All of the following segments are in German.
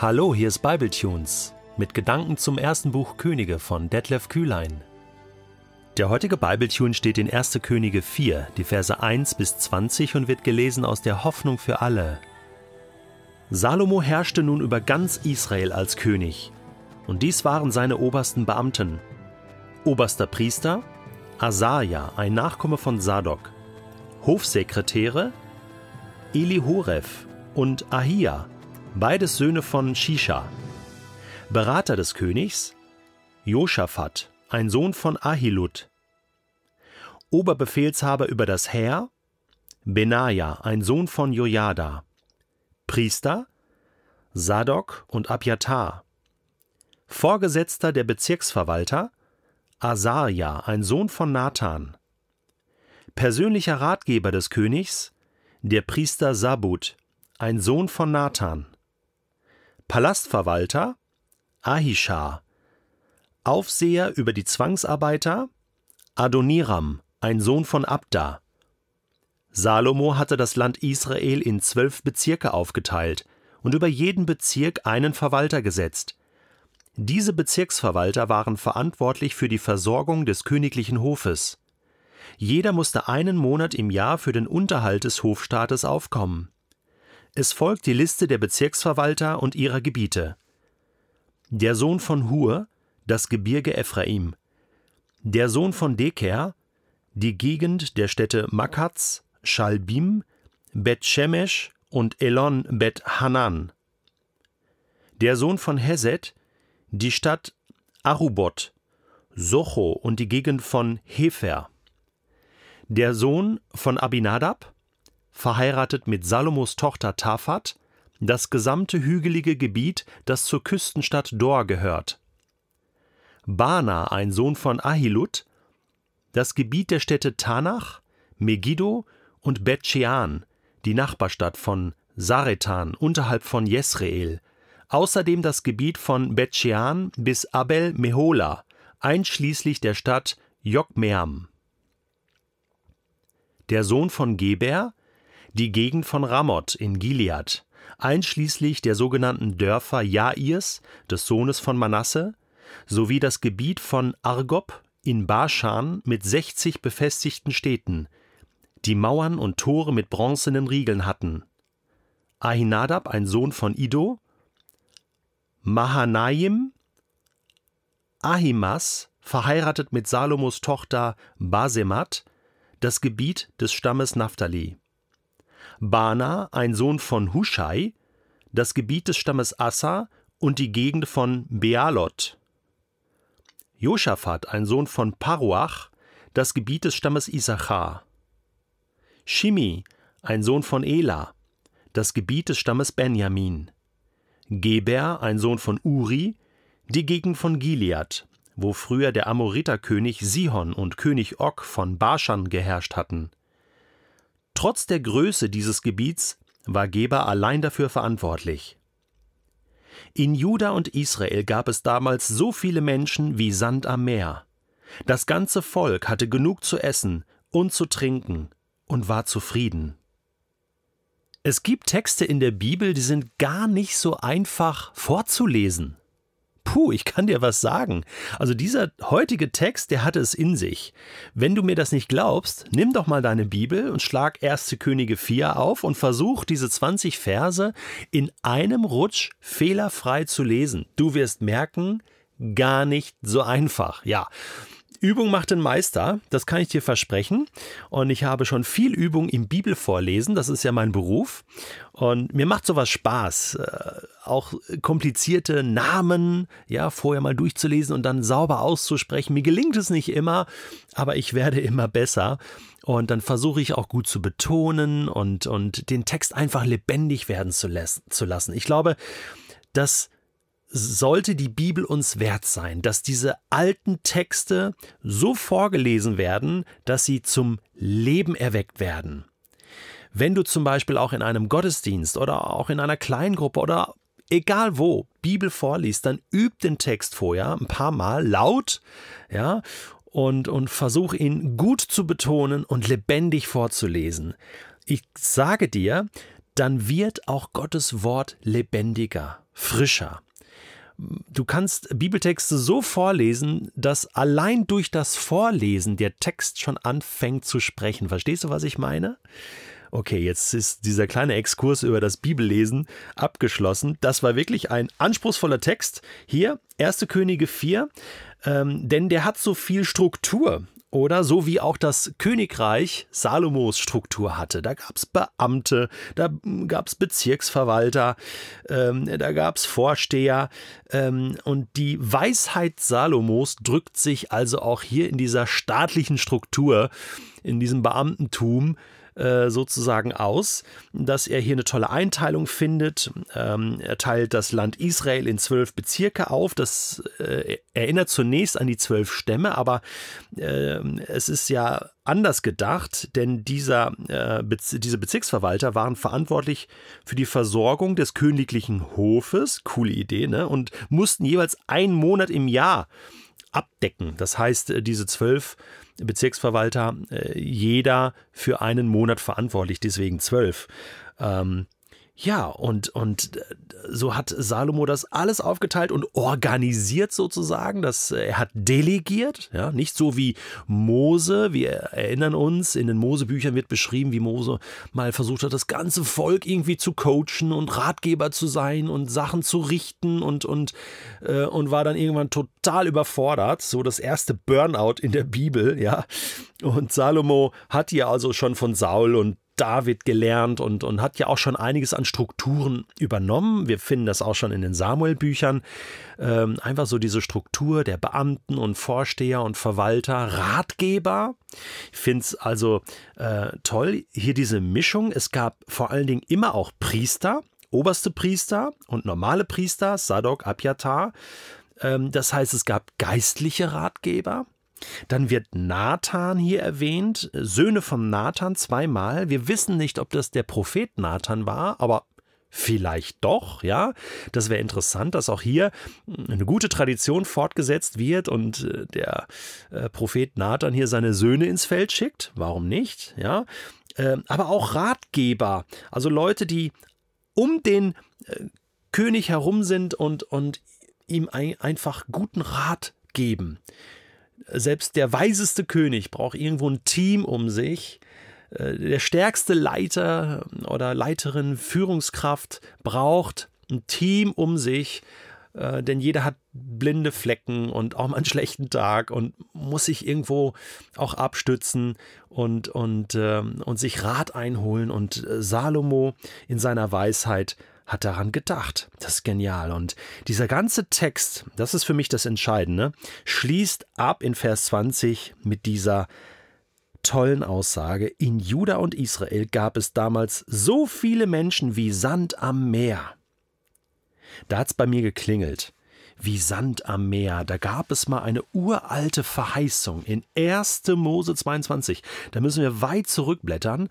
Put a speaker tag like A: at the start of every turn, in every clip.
A: Hallo, hier ist Bibletunes mit Gedanken zum ersten Buch Könige von Detlef Kühlein. Der heutige Bibletune steht in 1. Könige 4, die Verse 1 bis 20 und wird gelesen aus der Hoffnung für alle. Salomo herrschte nun über ganz Israel als König, und dies waren seine obersten Beamten. Oberster Priester Asaja, ein Nachkomme von Sadok. Hofsekretäre Elihoref und Ahia, beides Söhne von Shisha. Berater des Königs Josaphat, ein Sohn von Ahilud. Oberbefehlshaber über das Heer Benaja, ein Sohn von Jojada. Priester Sadok und Abjatar. Vorgesetzter der Bezirksverwalter Asaja, ein Sohn von Nathan. Persönlicher Ratgeber des Königs der Priester Sabut, ein Sohn von Nathan. Palastverwalter Ahisha. Aufseher über die Zwangsarbeiter Adoniram, ein Sohn von Abda. Salomo hatte das Land Israel in zwölf Bezirke aufgeteilt und über jeden Bezirk einen Verwalter gesetzt. Diese Bezirksverwalter waren verantwortlich für die Versorgung des königlichen Hofes. Jeder musste einen Monat im Jahr für den Unterhalt des Hofstaates aufkommen. Es folgt die Liste der Bezirksverwalter und ihrer Gebiete. Der Sohn von Hur, das Gebirge Ephraim. Der Sohn von Deker, die Gegend der Städte Makatz, Schalbim, Bet Shemesh und Elon Bet Hanan. Der Sohn von Hesed, die Stadt Arubot, Socho und die Gegend von Hefer. Der Sohn von Abinadab, verheiratet mit Salomos Tochter Tafat, das gesamte hügelige Gebiet, das zur Küstenstadt Dor gehört. Bana, ein Sohn von Ahilud, das Gebiet der Städte Tanach, Megiddo und Bet-Shean, die Nachbarstadt von Saretan unterhalb von Jesreel, außerdem das Gebiet von Bet-Shean bis Abel Mehola, einschließlich der Stadt Jokmeam der Sohn von Geber, die Gegend von Ramoth in Gilead, einschließlich der sogenannten Dörfer Jairs, des Sohnes von Manasse, sowie das Gebiet von Argob in Baschan mit 60 befestigten Städten, die Mauern und Tore mit bronzenen Riegeln hatten. Ahinadab, ein Sohn von Ido, Mahanaim, Ahimas, verheiratet mit Salomos Tochter Basemat, das Gebiet des Stammes Naphtali. Bana, ein Sohn von Huschai, das Gebiet des Stammes Assa und die Gegend von Bealot. Josaphat, ein Sohn von Paruach, das Gebiet des Stammes Issachar. Shimi, ein Sohn von Ela, das Gebiet des Stammes Benjamin. Geber, ein Sohn von Uri, die Gegend von Gilead wo früher der Amoriterkönig Sihon und König Og von Baschan geherrscht hatten. Trotz der Größe dieses Gebiets war Geber allein dafür verantwortlich. In Juda und Israel gab es damals so viele Menschen wie Sand am Meer. Das ganze Volk hatte genug zu essen und zu trinken und war zufrieden. Es gibt Texte in der Bibel, die sind gar nicht so einfach vorzulesen. Puh, ich kann dir was sagen. Also dieser heutige Text, der hatte es in sich. Wenn du mir das nicht glaubst, nimm doch mal deine Bibel und schlag 1. Könige 4 auf und versuch diese 20 Verse in einem Rutsch fehlerfrei zu lesen. Du wirst merken, gar nicht so einfach. Ja, Übung macht den Meister, das kann ich dir versprechen. Und ich habe schon viel Übung im Bibelvorlesen, das ist ja mein Beruf. Und mir macht sowas Spaß, äh, auch komplizierte Namen, ja, vorher mal durchzulesen und dann sauber auszusprechen. Mir gelingt es nicht immer, aber ich werde immer besser. Und dann versuche ich auch gut zu betonen und, und den Text einfach lebendig werden zu, lassen. Ich glaube, dass sollte die Bibel uns wert sein, dass diese alten Texte so vorgelesen werden, dass sie zum Leben erweckt werden. Wenn du zum Beispiel auch in einem Gottesdienst oder auch in einer Kleingruppe oder egal wo Bibel vorliest, dann üb den Text vorher ein paar Mal laut, ja, und, und versuch ihn gut zu betonen und lebendig vorzulesen. Ich sage dir, dann wird auch Gottes Wort lebendiger frischer. Du kannst Bibeltexte so vorlesen, dass allein durch das Vorlesen der Text schon anfängt zu sprechen. Verstehst du, was ich meine? Okay, jetzt ist dieser kleine Exkurs über das Bibellesen abgeschlossen. Das war wirklich ein anspruchsvoller Text. Hier, 1. Könige 4, ähm, denn der hat so viel Struktur oder so wie auch das Königreich Salomos Struktur hatte. Da gab es Beamte, da gab es Bezirksverwalter, ähm, da gab es Vorsteher ähm, und die Weisheit Salomos drückt sich also auch hier in dieser staatlichen Struktur, in diesem Beamtentum äh, sozusagen aus, dass er hier eine tolle Einteilung findet. Ähm, er teilt das Land Israel in zwölf Bezirke auf. Das äh, erinnert zunächst an die zwölf Stämme, aber äh, es ist ja anders gedacht, denn dieser, äh, Bez diese Bezirksverwalter waren verantwortlich für die Versorgung des königlichen Hofes, coole Idee, ne? und mussten jeweils einen Monat im Jahr abdecken. Das heißt, äh, diese zwölf Bezirksverwalter, äh, jeder für einen Monat verantwortlich, deswegen zwölf. Ähm, ja, und, und äh, so hat Salomo das alles aufgeteilt und organisiert sozusagen. Das, äh, er hat delegiert, ja, nicht so wie Mose. Wir erinnern uns, in den Mosebüchern wird beschrieben, wie Mose mal versucht hat, das ganze Volk irgendwie zu coachen und Ratgeber zu sein und Sachen zu richten und, und, äh, und war dann irgendwann total überfordert. So das erste Burnout in der Bibel, ja. Und Salomo hat ja also schon von Saul und David gelernt und, und hat ja auch schon einiges an Strukturen übernommen. Wir finden das auch schon in den Samuel-Büchern. Ähm, einfach so diese Struktur der Beamten und Vorsteher und Verwalter, Ratgeber. Ich finde es also äh, toll, hier diese Mischung. Es gab vor allen Dingen immer auch Priester, oberste Priester und normale Priester, Sadok, Abjatar. Ähm, das heißt, es gab geistliche Ratgeber. Dann wird Nathan hier erwähnt, Söhne von Nathan zweimal. Wir wissen nicht, ob das der Prophet Nathan war, aber Vielleicht doch, ja. Das wäre interessant, dass auch hier eine gute Tradition fortgesetzt wird und äh, der äh, Prophet Nathan hier seine Söhne ins Feld schickt. Warum nicht, ja. Ähm, aber auch Ratgeber, also Leute, die um den äh, König herum sind und, und ihm einfach guten Rat geben selbst der weiseste König braucht irgendwo ein Team um sich. Äh, der stärkste Leiter oder Leiterin, Führungskraft braucht ein Team um sich, äh, denn jeder hat blinde Flecken und auch mal einen schlechten Tag und muss sich irgendwo auch abstützen und, und, ähm, und sich Rat einholen. Und äh, Salomo in seiner Weisheit hat daran gedacht. Das ist genial. Und dieser ganze Text, das ist für mich das Entscheidende, schließt ab in Vers 20 mit dieser tollen Aussage, in Juda und Israel gab es damals so viele Menschen wie Sand am Meer. Da hat es bei mir geklingelt wie Sand am Meer. Da gab es mal eine uralte Verheißung in 1. Mose 22. Da müssen wir weit zurückblättern.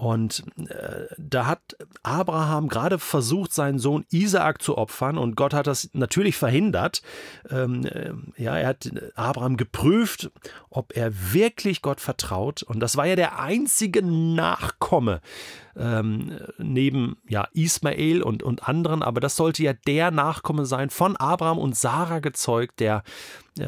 A: Und äh, da hat Abraham gerade versucht, seinen Sohn Isaak zu opfern. Und Gott hat das natürlich verhindert. Ähm, äh, ja, er hat Abraham geprüft, ob er wirklich Gott vertraut. Und das war ja der einzige Nachkomme ähm, neben ja, Ismael und, und anderen, aber das sollte ja der Nachkomme sein von Abraham und Sarah gezeugt, der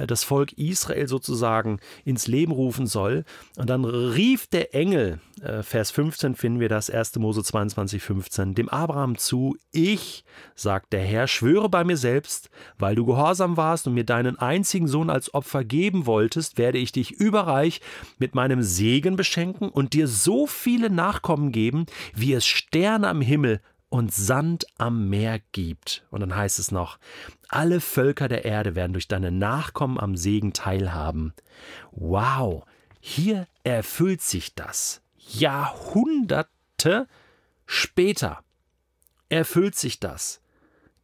A: das Volk Israel sozusagen ins Leben rufen soll. Und dann rief der Engel, äh, Vers 15 finden wir das, 1. Mose 22, 15, dem Abraham zu, ich, sagt der Herr, schwöre bei mir selbst, weil du gehorsam warst und mir deinen einzigen Sohn als Opfer geben wolltest, werde ich dich überreich mit meinem Segen beschenken und dir so viele Nachkommen geben, wie es Sterne am Himmel und Sand am Meer gibt. Und dann heißt es noch, alle Völker der Erde werden durch deine Nachkommen am Segen teilhaben. Wow, hier erfüllt sich das. Jahrhunderte später erfüllt sich das.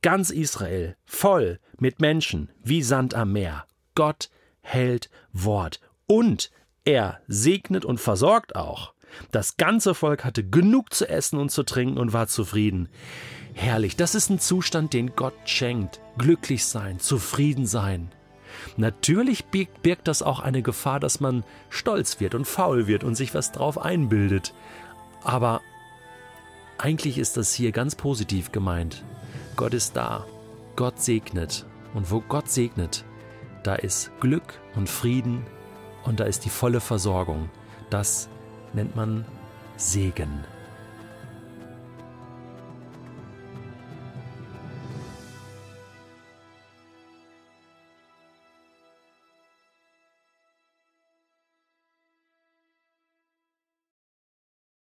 A: Ganz Israel voll mit Menschen wie Sand am Meer. Gott hält Wort. Und er segnet und versorgt auch. Das ganze Volk hatte genug zu essen und zu trinken und war zufrieden. Herrlich, das ist ein Zustand, den Gott schenkt. Glücklich sein, zufrieden sein. Natürlich birgt das auch eine Gefahr, dass man stolz wird und faul wird und sich was drauf einbildet. Aber eigentlich ist das hier ganz positiv gemeint. Gott ist da Gott segnet. Und wo Gott segnet, da ist Glück und Frieden und da ist die volle Versorgung. Das nennt man Segen.